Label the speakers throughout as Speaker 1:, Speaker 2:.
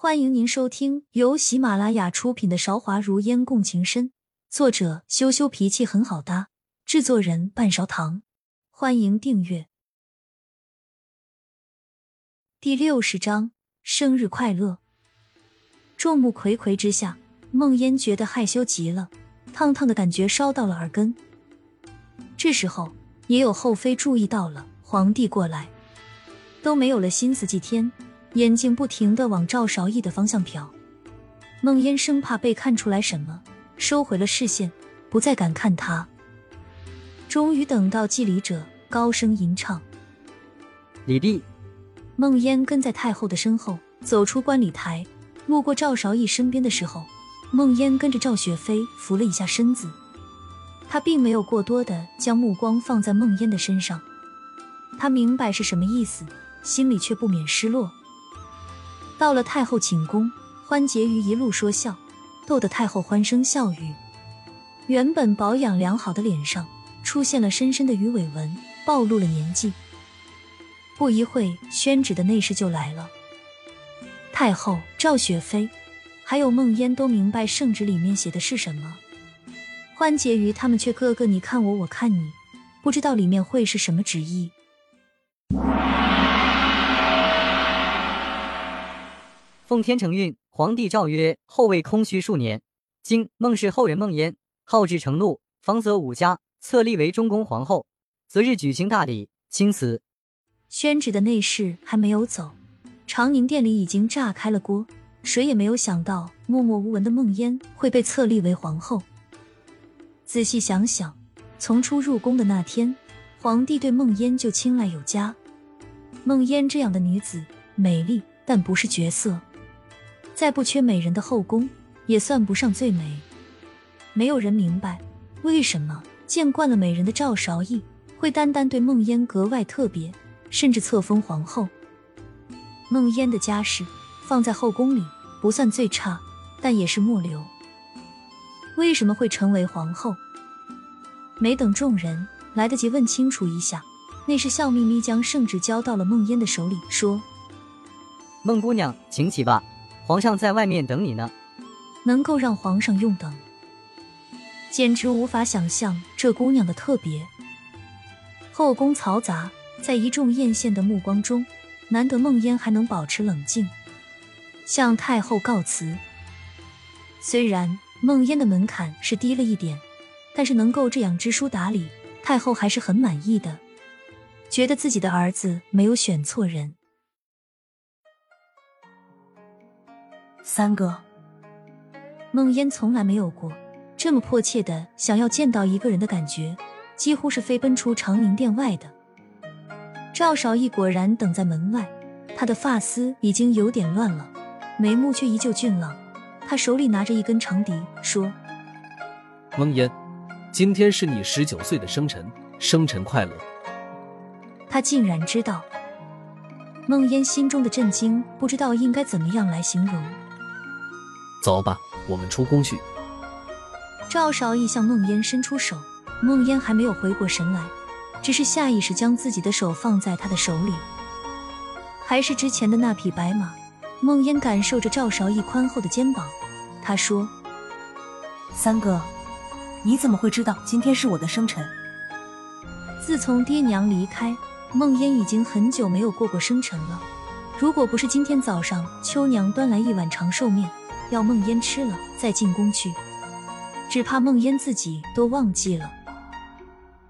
Speaker 1: 欢迎您收听由喜马拉雅出品的《韶华如烟共情深》，作者羞羞脾气很好搭，制作人半勺糖。欢迎订阅。第六十章，生日快乐！众目睽睽之下，梦烟觉得害羞极了，烫烫的感觉烧到了耳根。这时候，也有后妃注意到了皇帝过来，都没有了心思祭天。眼睛不停的往赵韶义的方向瞟，孟烟生怕被看出来什么，收回了视线，不再敢看他。终于等到祭礼者高声吟唱：“
Speaker 2: 礼毕。”
Speaker 1: 梦烟跟在太后的身后走出观礼台，路过赵韶义身边的时候，孟烟跟着赵雪飞扶了一下身子。他并没有过多的将目光放在孟烟的身上，他明白是什么意思，心里却不免失落。到了太后寝宫，欢结余一路说笑，逗得太后欢声笑语。原本保养良好的脸上出现了深深的鱼尾纹，暴露了年纪。不一会，宣旨的内侍就来了。太后、赵雪妃，还有梦烟都明白圣旨里面写的是什么。欢结余他们却个个你看我，我看你，不知道里面会是什么旨意。
Speaker 2: 奉天承运，皇帝诏曰：后位空虚数年，今孟氏后人孟嫣好志成怒，方泽武家册立为中宫皇后，择日举行大礼钦此。
Speaker 1: 宣旨的内侍还没有走，长宁殿里已经炸开了锅。谁也没有想到，默默无闻的孟嫣会被册立为皇后。仔细想想，从初入宫的那天，皇帝对孟嫣就青睐有加。孟嫣这样的女子，美丽但不是绝色。再不缺美人的后宫，也算不上最美。没有人明白为什么见惯了美人的赵韶义会单单对孟嫣格外特别，甚至册封皇后。孟嫣的家世放在后宫里不算最差，但也是末流。为什么会成为皇后？没等众人来得及问清楚一下，那是笑眯眯将圣旨交到了孟嫣的手里，说：“
Speaker 2: 孟姑娘，请起吧。”皇上在外面等你呢，
Speaker 1: 能够让皇上用等，简直无法想象这姑娘的特别。后宫嘈杂，在一众艳羡的目光中，难得梦嫣还能保持冷静，向太后告辞。虽然梦嫣的门槛是低了一点，但是能够这样知书达理，太后还是很满意的，觉得自己的儿子没有选错人。
Speaker 3: 三哥，
Speaker 1: 梦烟从来没有过这么迫切的想要见到一个人的感觉，几乎是飞奔出长宁殿外的。赵少义果然等在门外，他的发丝已经有点乱了，眉目却依旧俊朗。他手里拿着一根长笛，说：“
Speaker 4: 梦烟，今天是你十九岁的生辰，生辰快乐。”
Speaker 1: 他竟然知道，梦烟心中的震惊，不知道应该怎么样来形容。
Speaker 4: 走吧，我们出宫去。
Speaker 1: 赵少义向梦烟伸出手，梦烟还没有回过神来，只是下意识将自己的手放在他的手里，还是之前的那匹白马。梦烟感受着赵韶义宽厚的肩膀，他说：“
Speaker 3: 三哥，你怎么会知道今天是我的生辰？”
Speaker 1: 自从爹娘离开，梦烟已经很久没有过过生辰了。如果不是今天早上秋娘端来一碗长寿面。要梦烟吃了再进宫去，只怕梦烟自己都忘记了。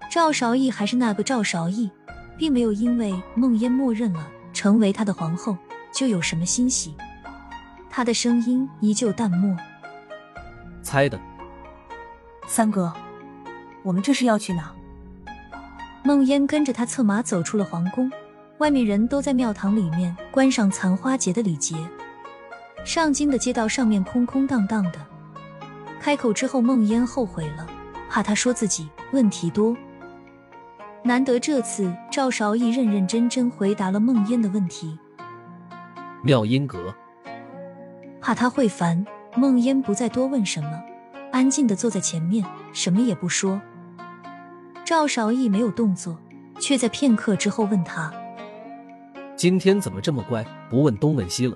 Speaker 1: 赵韶义还是那个赵韶义，并没有因为梦烟默认了成为他的皇后就有什么欣喜。他的声音依旧淡漠：“
Speaker 4: 猜的。”
Speaker 3: 三哥，我们这是要去哪？
Speaker 1: 梦烟跟着他策马走出了皇宫，外面人都在庙堂里面观赏残花节的礼节。上京的街道上面空空荡荡的，开口之后，梦烟后悔了，怕他说自己问题多。难得这次赵韶义认认真真回答了梦烟的问题。
Speaker 4: 妙音阁，
Speaker 1: 怕他会烦，梦烟不再多问什么，安静的坐在前面，什么也不说。赵韶义没有动作，却在片刻之后问他：“
Speaker 4: 今天怎么这么乖，不问东问西了？”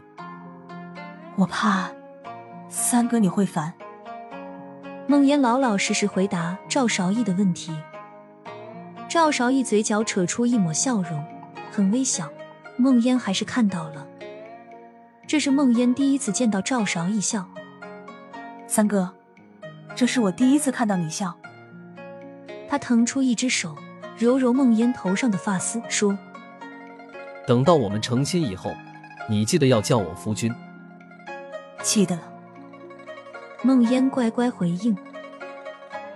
Speaker 3: 我怕三哥你会烦。
Speaker 1: 梦烟老老实实回答赵韶义的问题。赵韶义嘴角扯出一抹笑容，很微小。梦烟还是看到了，这是梦烟第一次见到赵韶义笑。
Speaker 3: 三哥，这是我第一次看到你笑。
Speaker 1: 他腾出一只手，揉揉梦烟头上的发丝，说：“
Speaker 4: 等到我们成亲以后，你记得要叫我夫君。”
Speaker 3: 记得了。
Speaker 1: 梦烟乖乖回应。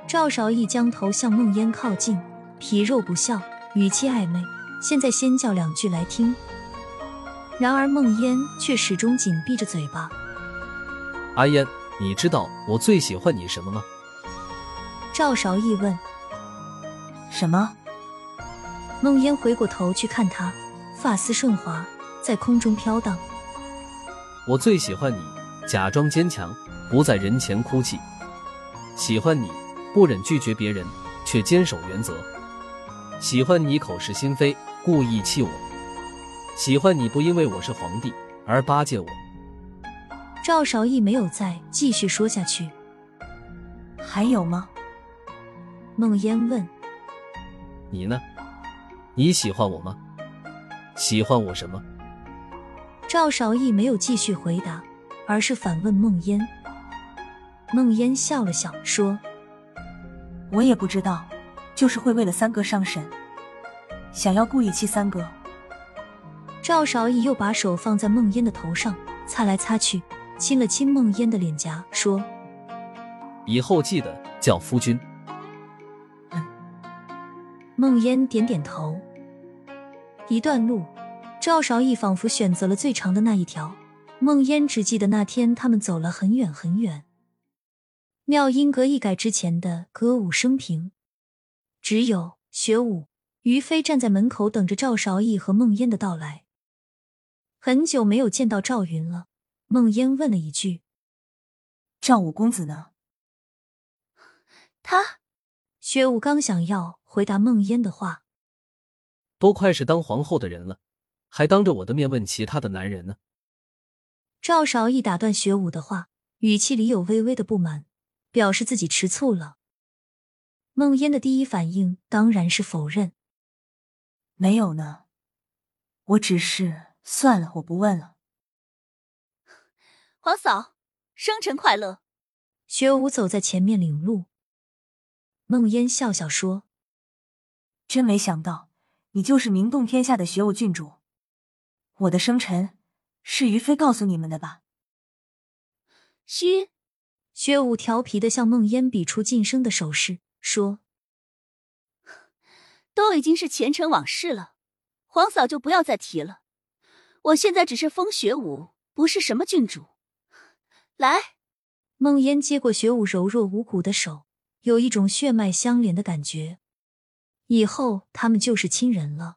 Speaker 1: 赵少义将头向梦烟靠近，皮肉不笑，语气暧昧。现在先叫两句来听。然而梦烟却始终紧闭着嘴巴。
Speaker 4: 阿烟，你知道我最喜欢你什么吗？
Speaker 1: 赵少义问。
Speaker 3: 什么？
Speaker 1: 梦烟回过头去看他，发丝顺滑，在空中飘荡。
Speaker 4: 我最喜欢你，假装坚强，不在人前哭泣。喜欢你，不忍拒绝别人，却坚守原则。喜欢你口是心非，故意气我。喜欢你不因为我是皇帝而巴结我。
Speaker 1: 赵少义没有再继续说下去。
Speaker 3: 还有吗？
Speaker 1: 梦烟问。
Speaker 4: 你呢？你喜欢我吗？喜欢我什么？
Speaker 1: 赵少义没有继续回答，而是反问梦烟。梦烟笑了笑，说：“
Speaker 3: 我也不知道，就是会为了三哥伤神，想要故意气三哥。”
Speaker 1: 赵少义又把手放在梦烟的头上，擦来擦去，亲了亲梦烟的脸颊，说：“
Speaker 4: 以后记得叫夫君。”
Speaker 1: 梦烟点点头。一段路，赵少义仿佛选择了最长的那一条。梦烟只记得那天他们走了很远很远。妙音阁一改之前的歌舞升平，只有学武、于飞站在门口等着赵韶义和梦烟的到来。很久没有见到赵云了，梦烟问了一句：“
Speaker 3: 赵五公子呢？”
Speaker 1: 他，学武刚想要。回答梦烟的话，
Speaker 4: 都快是当皇后的人了，还当着我的面问其他的男人呢。
Speaker 1: 赵少义打断学武的话，语气里有微微的不满，表示自己吃醋了。梦烟的第一反应当然是否认，
Speaker 3: 没有呢，我只是算了，我不问了。
Speaker 5: 皇嫂，生辰快乐！
Speaker 1: 学武走在前面领路，梦烟笑笑说。
Speaker 3: 真没想到，你就是名动天下的学武郡主。我的生辰是于飞告诉你们的吧？
Speaker 5: 嘘，
Speaker 1: 薛武调皮的向梦烟比出晋升的手势，说：“
Speaker 5: 都已经是前尘往事了，皇嫂就不要再提了。我现在只是风雪武，不是什么郡主。”来，
Speaker 1: 梦烟接过雪武柔弱无骨的手，有一种血脉相连的感觉。以后他们就是亲人了。